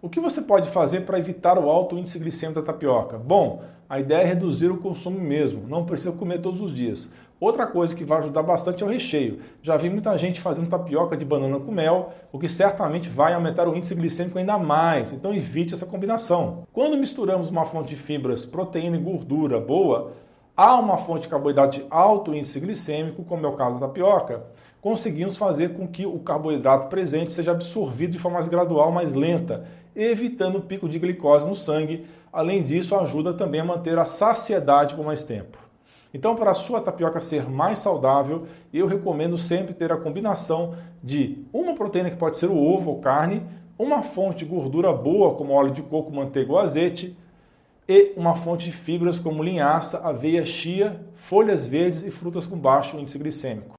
O que você pode fazer para evitar o alto índice glicêmico da tapioca? Bom, a ideia é reduzir o consumo mesmo, não precisa comer todos os dias. Outra coisa que vai ajudar bastante é o recheio. Já vi muita gente fazendo tapioca de banana com mel, o que certamente vai aumentar o índice glicêmico ainda mais, então evite essa combinação. Quando misturamos uma fonte de fibras, proteína e gordura boa, há uma fonte de carboidrato de alto índice glicêmico, como é o caso da tapioca, conseguimos fazer com que o carboidrato presente seja absorvido de forma mais gradual, mais lenta, evitando o pico de glicose no sangue. Além disso, ajuda também a manter a saciedade por mais tempo. Então, para a sua tapioca ser mais saudável, eu recomendo sempre ter a combinação de uma proteína que pode ser o ovo ou carne, uma fonte de gordura boa, como óleo de coco, manteiga ou azeite, e uma fonte de fibras como linhaça, aveia, chia, folhas verdes e frutas com baixo índice glicêmico.